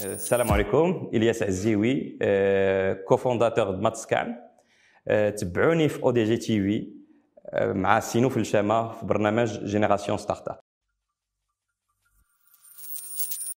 Euh, salam alaikum, il y a ça, cofondateur de MatScan, euh, t'abonner à ODG TV, euh, avec Sinew Filshamma, pour le brunage génération start-up.